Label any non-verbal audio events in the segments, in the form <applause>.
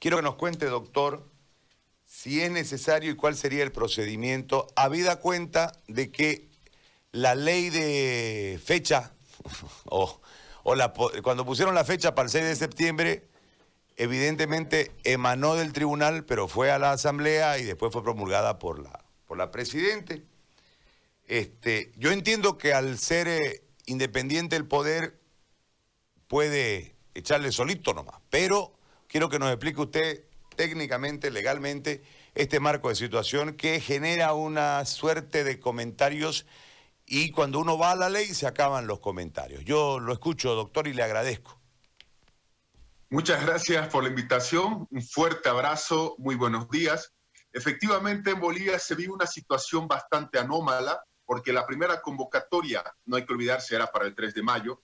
Quiero que nos cuente, doctor, si es necesario y cuál sería el procedimiento, habida cuenta de que la ley de fecha, <laughs> o, cuando pusieron la fecha para el 6 de septiembre, evidentemente emanó del tribunal, pero fue a la asamblea y después fue promulgada por la, por la presidente. Este, yo entiendo que al ser eh, independiente el poder puede echarle solito nomás, pero quiero que nos explique usted técnicamente, legalmente, este marco de situación que genera una suerte de comentarios y cuando uno va a la ley se acaban los comentarios. Yo lo escucho, doctor, y le agradezco. Muchas gracias por la invitación, un fuerte abrazo, muy buenos días. Efectivamente, en Bolivia se vive una situación bastante anómala porque la primera convocatoria, no hay que olvidarse, era para el 3 de mayo.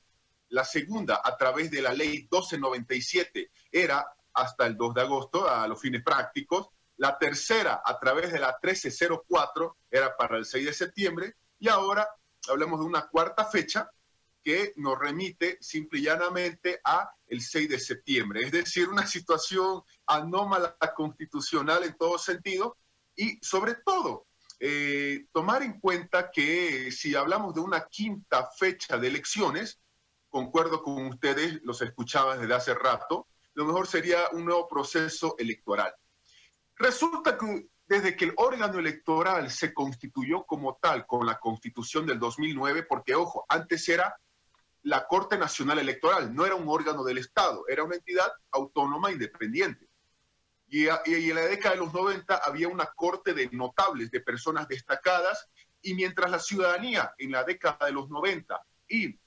La segunda, a través de la ley 1297, era hasta el 2 de agosto, a los fines prácticos. La tercera, a través de la 1304, era para el 6 de septiembre. Y ahora hablamos de una cuarta fecha que nos remite simple y llanamente a el 6 de septiembre. Es decir, una situación anómala constitucional en todo sentido y sobre todo eh, tomar en cuenta que si hablamos de una quinta fecha de elecciones, concuerdo con ustedes, los escuchaba desde hace rato, lo mejor sería un nuevo proceso electoral. Resulta que desde que el órgano electoral se constituyó como tal con la constitución del 2009, porque ojo, antes era la Corte Nacional Electoral, no era un órgano del Estado, era una entidad autónoma independiente. Y, en la década de los 90 había una corte de notables, de personas destacadas, y mientras la ciudadanía en la década de los 90 y,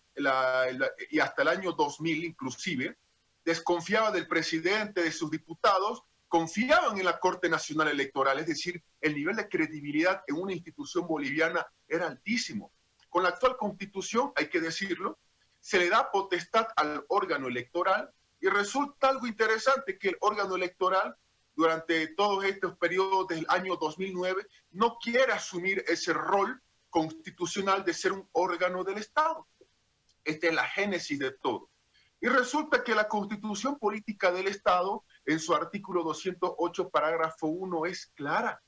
y hasta el año 2000 inclusive, desconfiaba del presidente, de sus diputados, confiaban en la Corte Nacional Electoral, es decir, el nivel de credibilidad en una institución boliviana era altísimo. Con la actual constitución, hay que decirlo, se le da potestad al órgano electoral y resulta algo interesante que el órgano electoral durante todos estos periodos del año 2009 no quiere asumir ese rol constitucional de ser un órgano del Estado. Esta es la génesis de todo. Y resulta que la constitución política del Estado, en su artículo 208, parágrafo 1, es clara.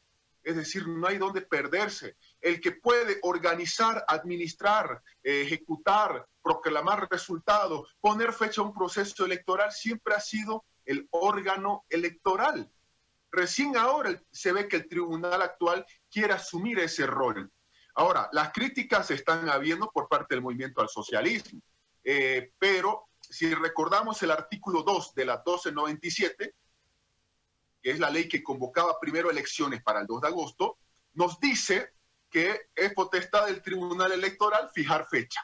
Es decir, no hay donde perderse. El que puede organizar, administrar, ejecutar, proclamar resultados, poner fecha a un proceso electoral, siempre ha sido el órgano electoral. Recién ahora se ve que el tribunal actual quiere asumir ese rol. Ahora, las críticas se están habiendo por parte del movimiento al socialismo, eh, pero si recordamos el artículo 2 de la 1297, que es la ley que convocaba primero elecciones para el 2 de agosto, nos dice que es potestad del Tribunal Electoral fijar fecha.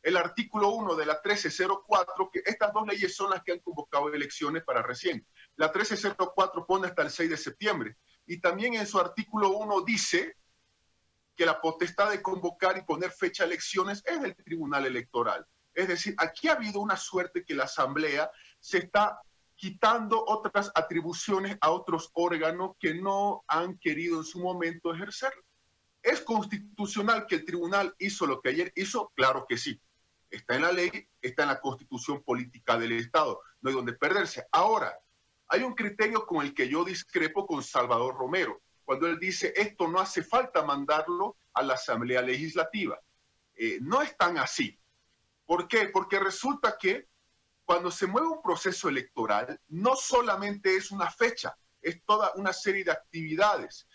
El artículo 1 de la 1304, que estas dos leyes son las que han convocado elecciones para recién. La 1304 pone hasta el 6 de septiembre. Y también en su artículo 1 dice que la potestad de convocar y poner fecha a elecciones es del Tribunal Electoral. Es decir, aquí ha habido una suerte que la Asamblea se está quitando otras atribuciones a otros órganos que no han querido en su momento ejercer. ¿Es constitucional que el tribunal hizo lo que ayer hizo? Claro que sí. Está en la ley, está en la constitución política del Estado. No hay donde perderse. Ahora, hay un criterio con el que yo discrepo con Salvador Romero, cuando él dice esto no hace falta mandarlo a la Asamblea Legislativa. Eh, no es tan así. ¿Por qué? Porque resulta que cuando se mueve un proceso electoral, no solamente es una fecha, es toda una serie de actividades.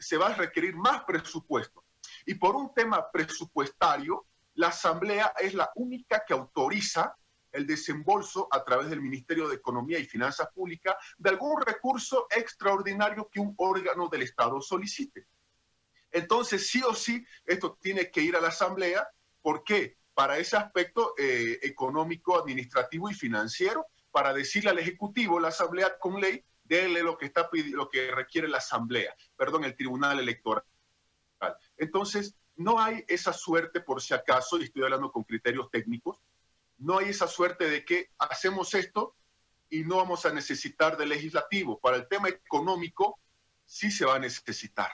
se va a requerir más presupuesto. Y por un tema presupuestario, la Asamblea es la única que autoriza el desembolso a través del Ministerio de Economía y Finanzas Públicas de algún recurso extraordinario que un órgano del Estado solicite. Entonces, sí o sí, esto tiene que ir a la Asamblea. ¿Por qué? Para ese aspecto eh, económico, administrativo y financiero, para decirle al Ejecutivo, la Asamblea con ley, déle lo que, está, lo que requiere la Asamblea, perdón, el Tribunal Electoral. Entonces, no hay esa suerte, por si acaso, y estoy hablando con criterios técnicos, no hay esa suerte de que hacemos esto y no vamos a necesitar de legislativo. Para el tema económico sí se va a necesitar.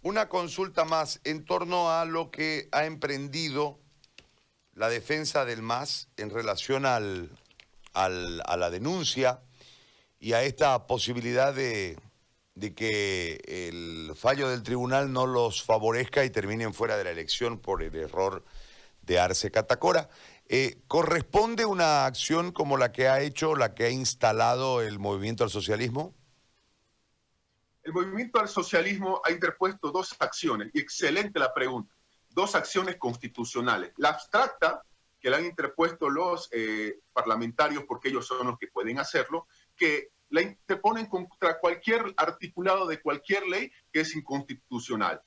Una consulta más en torno a lo que ha emprendido la defensa del MAS en relación al, a la denuncia y a esta posibilidad de, que el fallo del tribunal no los favorezca y terminen fuera de la elección por el error de Arce Catacora. Eh, ¿Corresponde una acción como la que ha hecho, la que ha instalado el movimiento al socialismo? El movimiento al socialismo ha interpuesto dos acciones, y excelente la pregunta, dos acciones constitucionales. La abstracta, que la han interpuesto los eh, parlamentarios porque ellos son los que pueden hacerlo, que la interponen contra cualquier articulado de cualquier ley que es inconstitucional.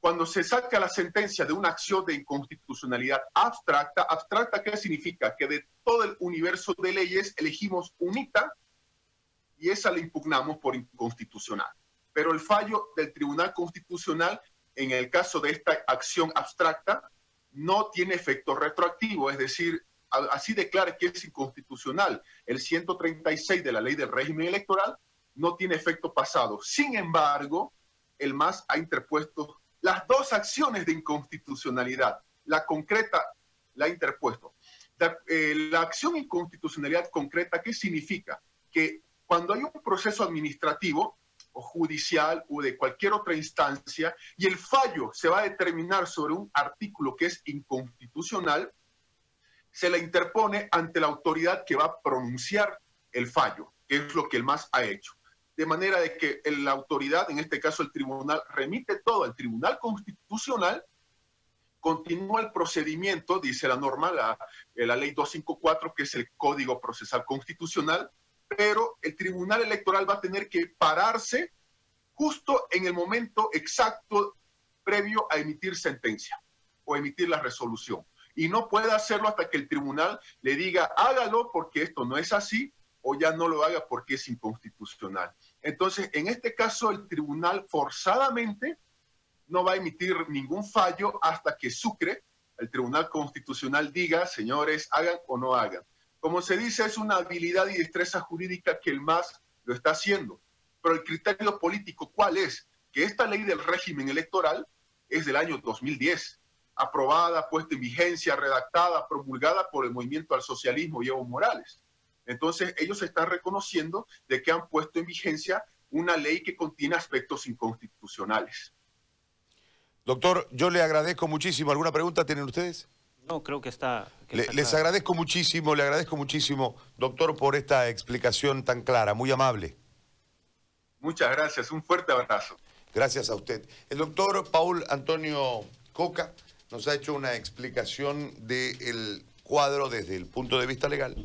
Cuando se saca la sentencia de una acción de inconstitucionalidad abstracta, abstracta, ¿qué significa? Que de todo el universo de leyes elegimos unita y esa la impugnamos por inconstitucional. Pero el fallo del Tribunal Constitucional, en el caso de esta acción abstracta, no tiene efecto retroactivo, es decir, así declara que es inconstitucional el 136 de la ley del régimen electoral, no tiene efecto pasado. Sin embargo, el MAS ha interpuesto las dos acciones de inconstitucionalidad. La concreta la ha interpuesto. La, eh, la acción inconstitucionalidad concreta, ¿qué significa? Que cuando hay un proceso administrativo o judicial o de cualquier otra instancia y el fallo se va a determinar sobre un artículo que es inconstitucional, se la interpone ante la autoridad que va a pronunciar el fallo, que es lo que el MAS ha hecho. De manera de que la autoridad, en este caso el tribunal, remite todo al Tribunal Constitucional, continúa el procedimiento, dice la norma, la, la ley 254, que es el Código Procesal Constitucional, pero el Tribunal Electoral va a tener que pararse justo en el momento exacto previo a emitir sentencia o emitir la resolución. Y no puede hacerlo hasta que el tribunal le diga, hágalo porque esto no es así, o ya no lo haga porque es inconstitucional. Entonces, en este caso, el tribunal forzadamente no va a emitir ningún fallo hasta que Sucre, el Tribunal Constitucional, diga, señores, hagan o no hagan. Como se dice, es una habilidad y destreza jurídica que el MAS lo está haciendo. Pero el criterio político, ¿cuál es? Que esta ley del régimen electoral es del año 2010, aprobada, puesta en vigencia, redactada, promulgada por el movimiento al socialismo y Evo Morales. Entonces, ellos están reconociendo de que han puesto en vigencia una ley que contiene aspectos inconstitucionales. Doctor, yo le agradezco muchísimo. ¿Alguna pregunta tienen ustedes? No, creo que está... les agradezco muchísimo, le agradezco muchísimo, doctor, por esta explicación tan clara, muy amable. Muchas gracias, un fuerte abrazo. Gracias a usted. El doctor Paul Antonio Coca nos ha hecho una explicación del cuadro desde el punto de vista legal